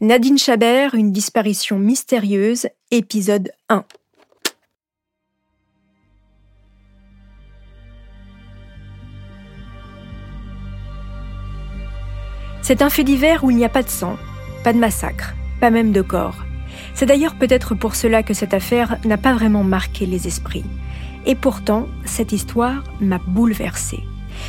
Nadine Chabert, une disparition mystérieuse, épisode 1. C'est un fait divers où il n'y a pas de sang, pas de massacre, pas même de corps. C'est d'ailleurs peut-être pour cela que cette affaire n'a pas vraiment marqué les esprits. Et pourtant, cette histoire m'a bouleversée.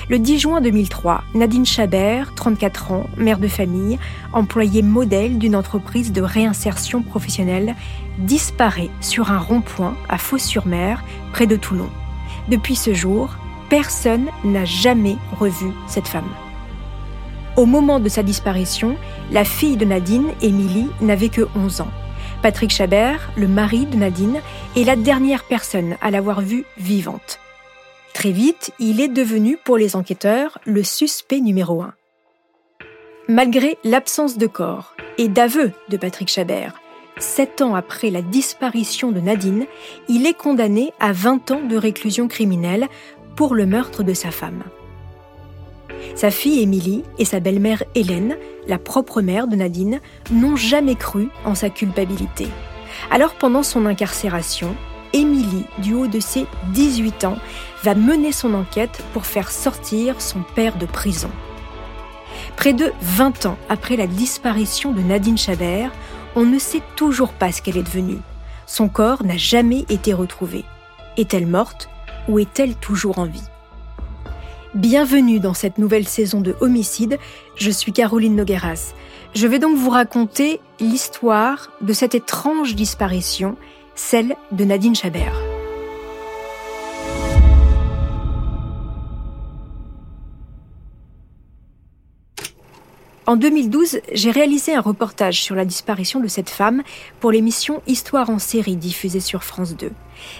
Le 10 juin 2003, Nadine Chabert, 34 ans, mère de famille, employée modèle d'une entreprise de réinsertion professionnelle, disparaît sur un rond-point à Fos-sur-Mer, près de Toulon. Depuis ce jour, personne n'a jamais revu cette femme. Au moment de sa disparition, la fille de Nadine, Émilie, n'avait que 11 ans. Patrick Chabert, le mari de Nadine, est la dernière personne à l'avoir vue vivante. Très vite, il est devenu pour les enquêteurs le suspect numéro un. Malgré l'absence de corps et d'aveu de Patrick Chabert, sept ans après la disparition de Nadine, il est condamné à 20 ans de réclusion criminelle pour le meurtre de sa femme. Sa fille Émilie et sa belle-mère Hélène, la propre mère de Nadine, n'ont jamais cru en sa culpabilité. Alors pendant son incarcération, Émilie, du haut de ses 18 ans, va mener son enquête pour faire sortir son père de prison. Près de 20 ans après la disparition de Nadine Chabert, on ne sait toujours pas ce qu'elle est devenue. Son corps n'a jamais été retrouvé. Est-elle morte ou est-elle toujours en vie? Bienvenue dans cette nouvelle saison de Homicide, je suis Caroline Nogueras. Je vais donc vous raconter l'histoire de cette étrange disparition celle de Nadine Chabert. En 2012, j'ai réalisé un reportage sur la disparition de cette femme pour l'émission Histoire en série diffusée sur France 2.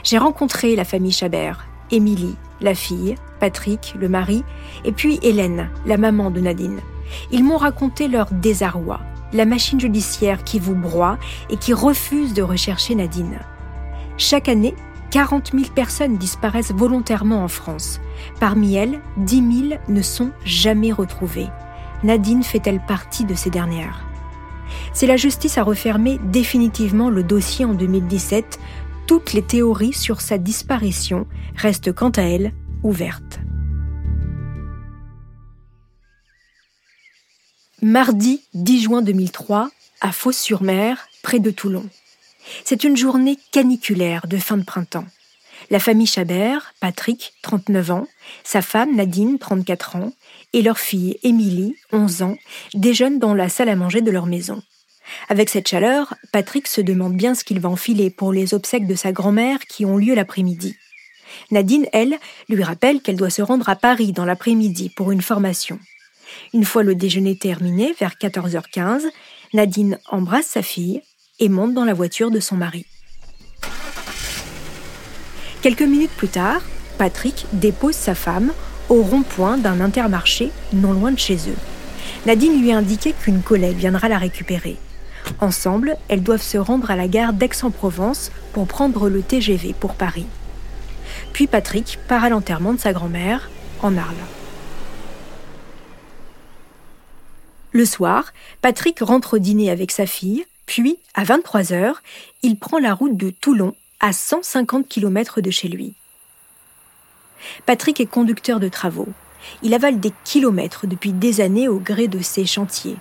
J'ai rencontré la famille Chabert, Émilie, la fille, Patrick, le mari, et puis Hélène, la maman de Nadine. Ils m'ont raconté leur désarroi, la machine judiciaire qui vous broie et qui refuse de rechercher Nadine. Chaque année, 40 000 personnes disparaissent volontairement en France. Parmi elles, 10 000 ne sont jamais retrouvées. Nadine fait-elle partie de ces dernières? Si la justice a refermé définitivement le dossier en 2017, toutes les théories sur sa disparition restent quant à elles ouvertes. Mardi 10 juin 2003, à Fos-sur-Mer, près de Toulon. C'est une journée caniculaire de fin de printemps. La famille Chabert, Patrick, 39 ans, sa femme Nadine, 34 ans, et leur fille Émilie, 11 ans, déjeunent dans la salle à manger de leur maison. Avec cette chaleur, Patrick se demande bien ce qu'il va enfiler pour les obsèques de sa grand-mère qui ont lieu l'après-midi. Nadine, elle, lui rappelle qu'elle doit se rendre à Paris dans l'après-midi pour une formation. Une fois le déjeuner terminé, vers 14h15, Nadine embrasse sa fille et monte dans la voiture de son mari. Quelques minutes plus tard, Patrick dépose sa femme au rond-point d'un intermarché non loin de chez eux. Nadine lui a qu'une collègue viendra la récupérer. Ensemble, elles doivent se rendre à la gare d'Aix-en-Provence pour prendre le TGV pour Paris. Puis Patrick part à l'enterrement de sa grand-mère en Arles. Le soir, Patrick rentre dîner avec sa fille, puis, à 23 heures, il prend la route de Toulon, à 150 km de chez lui. Patrick est conducteur de travaux. Il avale des kilomètres depuis des années au gré de ses chantiers,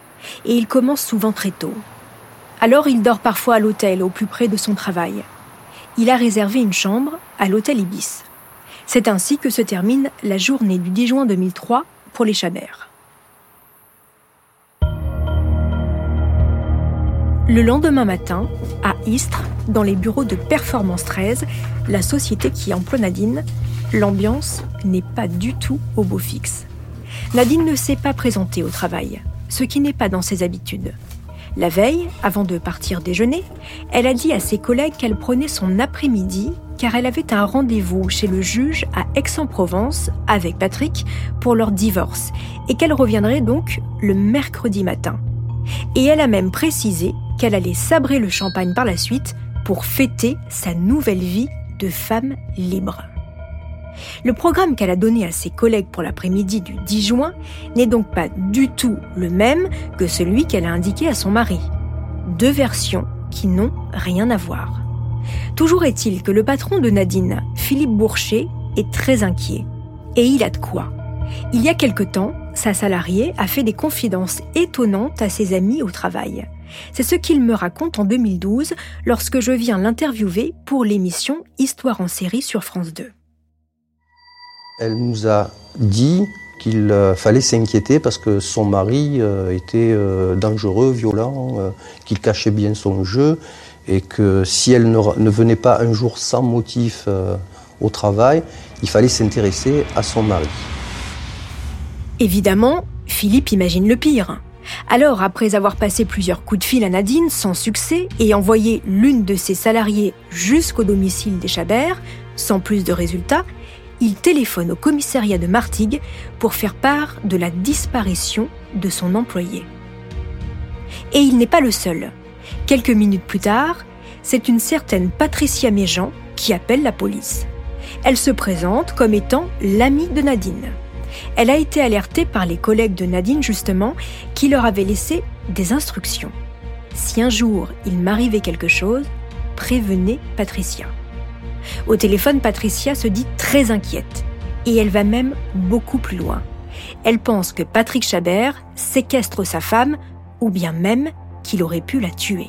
et il commence souvent très tôt. Alors il dort parfois à l'hôtel au plus près de son travail. Il a réservé une chambre à l'hôtel Ibis. C'est ainsi que se termine la journée du 10 juin 2003 pour les Chabert. Le lendemain matin, à Istres, dans les bureaux de Performance 13, la société qui emploie Nadine, l'ambiance n'est pas du tout au beau fixe. Nadine ne s'est pas présentée au travail, ce qui n'est pas dans ses habitudes. La veille, avant de partir déjeuner, elle a dit à ses collègues qu'elle prenait son après-midi car elle avait un rendez-vous chez le juge à Aix-en-Provence avec Patrick pour leur divorce et qu'elle reviendrait donc le mercredi matin. Et elle a même précisé qu'elle allait sabrer le champagne par la suite pour fêter sa nouvelle vie de femme libre. Le programme qu'elle a donné à ses collègues pour l'après-midi du 10 juin n'est donc pas du tout le même que celui qu'elle a indiqué à son mari. deux versions qui n'ont rien à voir. Toujours est-il que le patron de Nadine, Philippe Bourcher, est très inquiet. Et il a de quoi. Il y a quelque temps, sa salariée a fait des confidences étonnantes à ses amis au travail. C'est ce qu'il me raconte en 2012 lorsque je viens l'interviewer pour l'émission Histoire en série sur France 2. Elle nous a dit qu'il euh, fallait s'inquiéter parce que son mari euh, était euh, dangereux, violent, qu'il cachait bien son jeu et que si elle ne, venait pas un jour sans motif au travail, il fallait s'intéresser à son mari. Évidemment, Philippe imagine le pire. Alors, après avoir passé plusieurs coups de fil à Nadine sans succès et envoyé l'une de ses salariées jusqu'au domicile des Chabert, sans plus de résultats, il téléphone au commissariat de Martigues pour faire part de la disparition de son employé. Et il n'est pas le seul. Quelques minutes plus tard, c'est une certaine Patricia Méjean qui appelle la police. Elle se présente comme étant l'amie de Nadine. Elle a été alertée par les collègues de Nadine justement qui leur avaient laissé des instructions. Si un jour il m'arrivait quelque chose, prévenez Patricia. Au téléphone, Patricia se dit très inquiète et elle va même beaucoup plus loin. Elle pense que Patrick Chabert séquestre sa femme ou bien même qu'il aurait pu la tuer.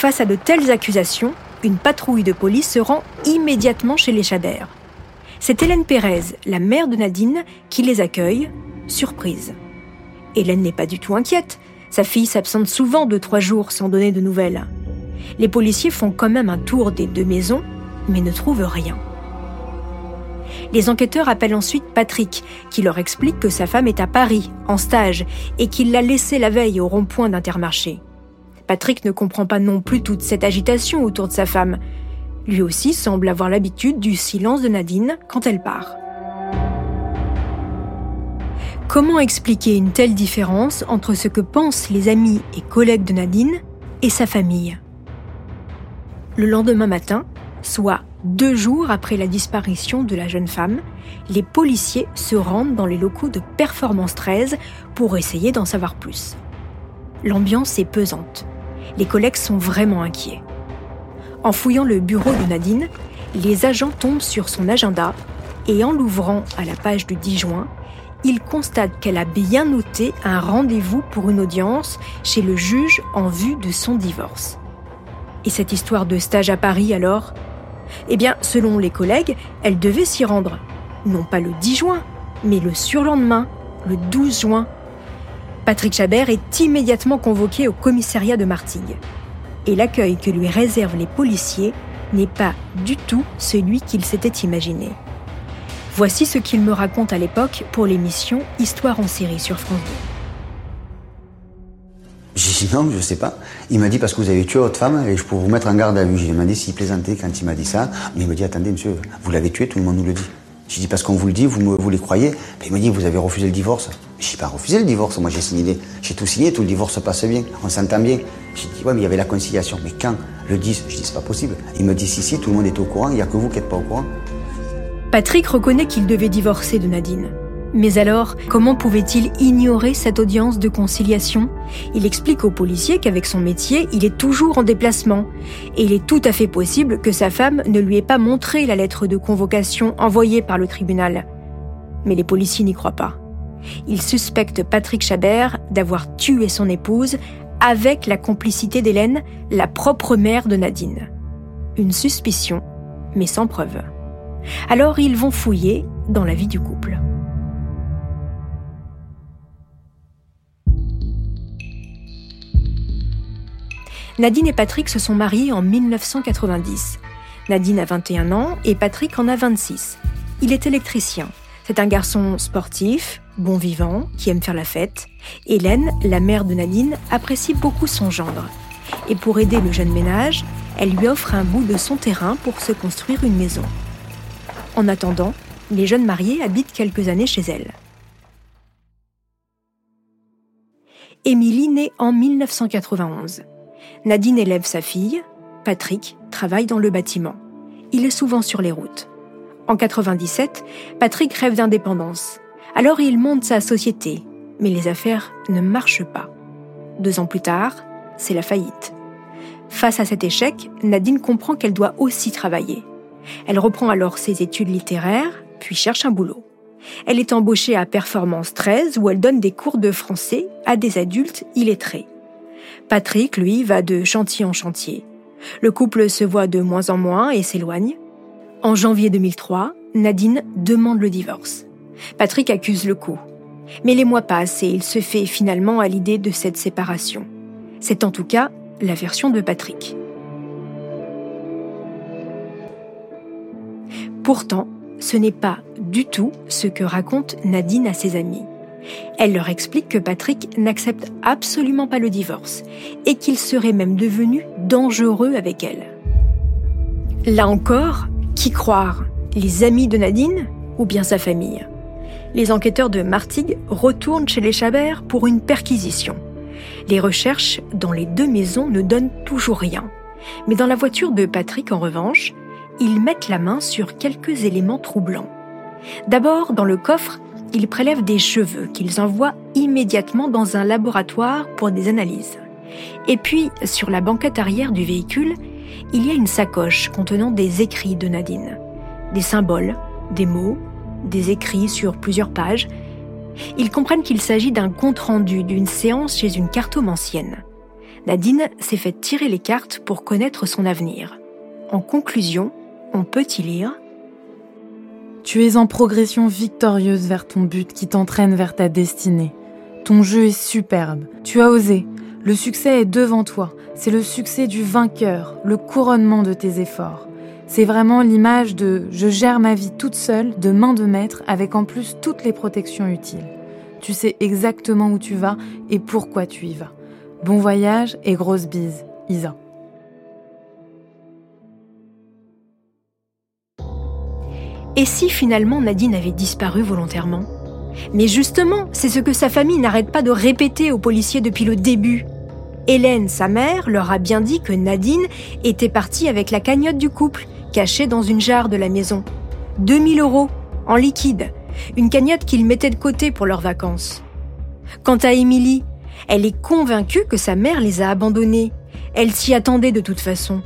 Face à de telles accusations, une patrouille de police se rend immédiatement chez les Chabert. C'est Hélène Pérez, la mère de Nadine, qui les accueille, surprise. Hélène n'est pas du tout inquiète. Sa fille s'absente souvent de trois jours sans donner de nouvelles. Les policiers font quand même un tour des deux maisons, mais ne trouvent rien. Les enquêteurs appellent ensuite Patrick, qui leur explique que sa femme est à Paris, en stage, et qu'il l'a laissée la veille au rond-point d'Intermarché. Patrick ne comprend pas non plus toute cette agitation autour de sa femme. Lui aussi semble avoir l'habitude du silence de Nadine quand elle part. Comment expliquer une telle différence entre ce que pensent les amis et collègues de Nadine et sa famille? Le lendemain matin, soit deux jours après la disparition de la jeune femme, les policiers se rendent dans les locaux de Performance 13 pour essayer d'en savoir plus. L'ambiance est pesante les collègues sont vraiment inquiets. En fouillant le bureau de Nadine, les agents tombent sur son agenda et en l'ouvrant à la page du 10 juin, ils constatent qu'elle a bien noté un rendez-vous pour une audience chez le juge en vue de son divorce. Et cette histoire de stage à Paris alors? Eh bien, selon les collègues, elle devait s'y rendre, non pas le 10 juin, mais le surlendemain, le 12 juin, Patrick Chabert est immédiatement convoqué au commissariat de Martigues. Et l'accueil que lui réservent les policiers n'est pas du tout celui qu'il s'était imaginé. Voici ce qu'il me raconte à l'époque pour l'émission Histoire en série sur France 2. J'ai dit non, je sais pas. Il m'a dit parce que vous avez tué votre femme et je peux vous mettre en garde à vue. J'ai demandé s'il plaisantait quand il m'a dit ça. Mais il m'a dit attendez monsieur, vous l'avez tué, tout le monde nous le dit. J'ai dit parce qu'on vous le dit, vous, vous les croyez. il m'a dit vous avez refusé le divorce. Je n'ai pas refusé le divorce. Moi j'ai signé, j'ai tout signé, tout le divorce se passe bien, on s'entend bien. J'ai dit ouais mais il y avait la conciliation. Mais quand Le 10, je dis c'est pas possible. Il me dit si si, tout le monde est au courant, il n'y a que vous qui n'êtes pas au courant. Patrick reconnaît qu'il devait divorcer de Nadine. Mais alors, comment pouvait-il ignorer cette audience de conciliation? Il explique aux policiers qu'avec son métier, il est toujours en déplacement. Et il est tout à fait possible que sa femme ne lui ait pas montré la lettre de convocation envoyée par le tribunal. Mais les policiers n'y croient pas. Ils suspectent Patrick Chabert d'avoir tué son épouse avec la complicité d'Hélène, la propre mère de Nadine. Une suspicion, mais sans preuve. Alors ils vont fouiller dans la vie du couple. Nadine et Patrick se sont mariés en 1990. Nadine a 21 ans et Patrick en a 26. Il est électricien. C'est un garçon sportif, bon vivant, qui aime faire la fête. Hélène, la mère de Nadine, apprécie beaucoup son gendre. Et pour aider le jeune ménage, elle lui offre un bout de son terrain pour se construire une maison. En attendant, les jeunes mariés habitent quelques années chez elle. Émilie naît en 1991. Nadine élève sa fille. Patrick travaille dans le bâtiment. Il est souvent sur les routes. En 97, Patrick rêve d'indépendance. Alors il monte sa société, mais les affaires ne marchent pas. Deux ans plus tard, c'est la faillite. Face à cet échec, Nadine comprend qu'elle doit aussi travailler. Elle reprend alors ses études littéraires, puis cherche un boulot. Elle est embauchée à Performance 13 où elle donne des cours de français à des adultes illettrés. Patrick, lui, va de chantier en chantier. Le couple se voit de moins en moins et s'éloigne. En janvier 2003, Nadine demande le divorce. Patrick accuse le coup. Mais les mois passent et il se fait finalement à l'idée de cette séparation. C'est en tout cas la version de Patrick. Pourtant, ce n'est pas du tout ce que raconte Nadine à ses amis. Elle leur explique que Patrick n'accepte absolument pas le divorce et qu'il serait même devenu dangereux avec elle. Là encore, qui croire? Les amis de Nadine ou bien sa famille? Les enquêteurs de Martigues retournent chez les Chabert pour une perquisition. Les recherches dans les deux maisons ne donnent toujours rien. Mais dans la voiture de Patrick, en revanche, ils mettent la main sur quelques éléments troublants. D'abord, dans le coffre, ils prélèvent des cheveux qu'ils envoient immédiatement dans un laboratoire pour des analyses. Et puis, sur la banquette arrière du véhicule, il y a une sacoche contenant des écrits de Nadine. Des symboles, des mots, des écrits sur plusieurs pages. Ils comprennent qu'il s'agit d'un compte-rendu d'une séance chez une cartomancienne. Nadine s'est fait tirer les cartes pour connaître son avenir. En conclusion, on peut y lire Tu es en progression victorieuse vers ton but qui t'entraîne vers ta destinée. Ton jeu est superbe. Tu as osé. Le succès est devant toi. C'est le succès du vainqueur, le couronnement de tes efforts. C'est vraiment l'image de je gère ma vie toute seule, de main de maître, avec en plus toutes les protections utiles. Tu sais exactement où tu vas et pourquoi tu y vas. Bon voyage et grosse bise, Isa. Et si finalement Nadine avait disparu volontairement? Mais justement, c'est ce que sa famille n'arrête pas de répéter aux policiers depuis le début. Hélène, sa mère, leur a bien dit que Nadine était partie avec la cagnotte du couple, cachée dans une jarre de la maison. 2000 euros, en liquide, une cagnotte qu'ils mettaient de côté pour leurs vacances. Quant à Émilie, elle est convaincue que sa mère les a abandonnés. Elle s'y attendait de toute façon.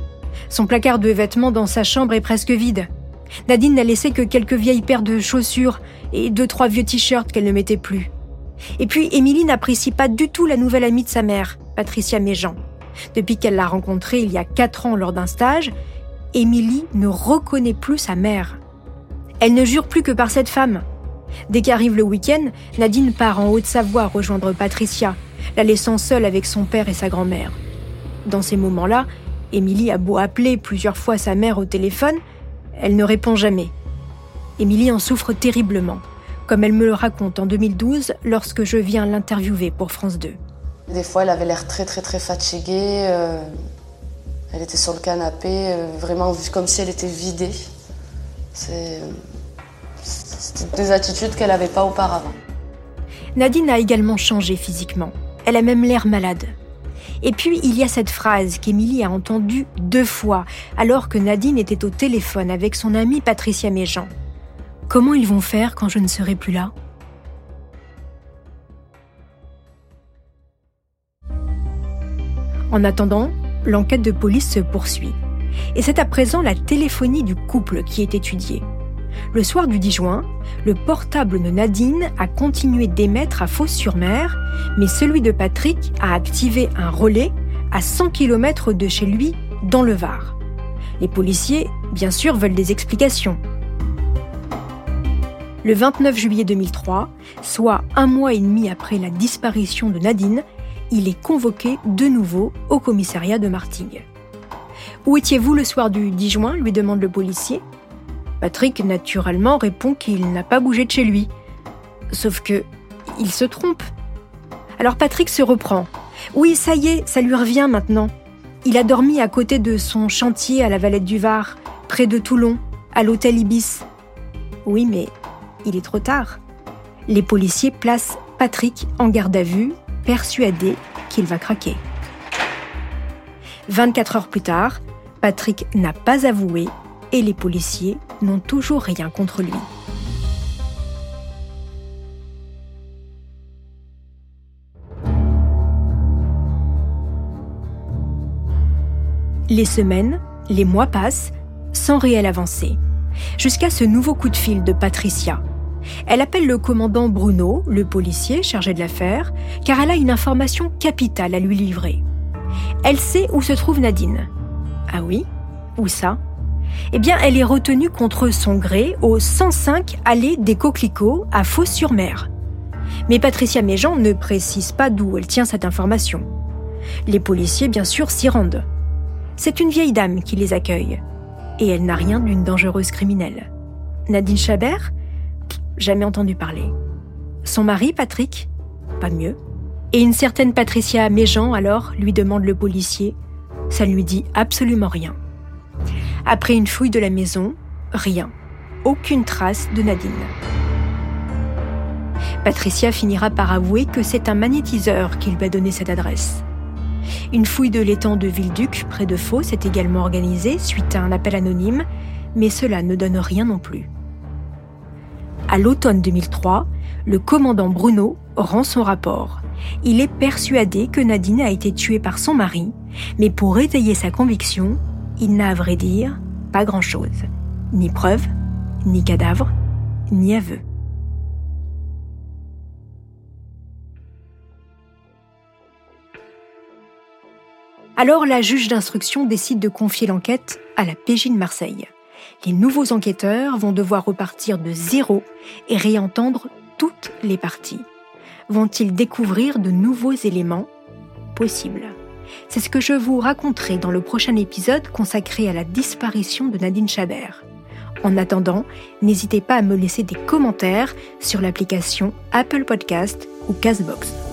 Son placard de vêtements dans sa chambre est presque vide. Nadine n'a laissé que quelques vieilles paires de chaussures et deux trois vieux t-shirts qu'elle ne mettait plus. Et puis Émilie n'apprécie pas du tout la nouvelle amie de sa mère, Patricia Méjean. Depuis qu'elle l'a rencontrée il y a quatre ans lors d'un stage, Émilie ne reconnaît plus sa mère. Elle ne jure plus que par cette femme. Dès qu'arrive le week-end, Nadine part en Haute-Savoie rejoindre Patricia, la laissant seule avec son père et sa grand-mère. Dans ces moments-là, Émilie a beau appeler plusieurs fois sa mère au téléphone, elle ne répond jamais. Émilie en souffre terriblement, comme elle me le raconte en 2012 lorsque je viens l'interviewer pour France 2. Des fois, elle avait l'air très très très fatiguée. euh, elle était sur le canapé, euh, vraiment comme si elle était vidée. C'est- des attitudes qu'elle n'avait pas auparavant. Nadine a également changé physiquement. Elle a même l'air malade. Et puis, il y a cette phrase qu'Émilie a entendue deux fois, alors que Nadine était au téléphone avec son amie Patricia Méjean. Comment ils vont faire quand je ne serai plus là? En attendant, l'enquête de police se poursuit. Et c'est à présent la téléphonie du couple qui est étudiée. Le soir du 10 juin, le portable de Nadine a continué d'émettre à Fos-sur-Mer, mais celui de Patrick a activé un relais à 100 km de chez lui, dans le Var. Les policiers, bien sûr, veulent des explications. Le 29 juillet 2003, soit un mois et demi après la disparition de Nadine, il est convoqué de nouveau au commissariat de Martigues. Où étiez-vous le soir du 10 juin lui demande le policier. Patrick, naturellement, répond qu'il n'a pas bougé de chez lui. Sauf que, il se trompe. Alors Patrick se reprend. Oui, ça y est, ça lui revient maintenant. Il a dormi à côté de son chantier à la Valette du Var, près de Toulon, à l'hôtel Ibis. Oui, mais il est trop tard. Les policiers placent Patrick en garde à vue, persuadés qu'il va craquer. 24 heures plus tard, Patrick n'a pas avoué et les policiers n'ont toujours rien contre lui. Les semaines, les mois passent sans réelle avancée, jusqu'à ce nouveau coup de fil de Patricia. Elle appelle le commandant Bruno, le policier chargé de l'affaire, car elle a une information capitale à lui livrer. Elle sait où se trouve Nadine. Ah oui? Où ça? Eh bien, elle est retenue contre son gré au 105 allée des Coquelicots à Fos-sur-Mer. Mais Patricia Méjean ne précise pas d'où elle tient cette information. Les policiers, bien sûr, s'y rendent. C'est une vieille dame qui les accueille. Et elle n'a rien d'une dangereuse criminelle. Nadine Chabert? Jamais entendu parler. Son mari, Patrick? Pas mieux. Et une certaine Patricia Méjean, alors, lui demande le policier. Ça ne lui dit absolument rien. Après une fouille de la maison, rien. Aucune trace de Nadine. Patricia finira par avouer que c'est un magnétiseur qui lui a donné cette adresse. Une fouille de l'étang de Villeduc, près de Fos, est également organisée suite à un appel anonyme, mais cela ne donne rien non plus. À l'automne 2003, le commandant Bruno rend son rapport. Il est persuadé que Nadine a été tuée par son mari, mais pour étayer sa conviction, il n'a à vrai dire pas grand-chose. Ni preuve, ni cadavre, ni aveu. Alors la juge d'instruction décide de confier l'enquête à la PJ de Marseille. Les nouveaux enquêteurs vont devoir repartir de zéro et réentendre toutes les parties. Vont-ils découvrir de nouveaux éléments Possible. C'est ce que je vous raconterai dans le prochain épisode consacré à la disparition de Nadine Chabert. En attendant, n'hésitez pas à me laisser des commentaires sur l'application Apple Podcast ou Castbox.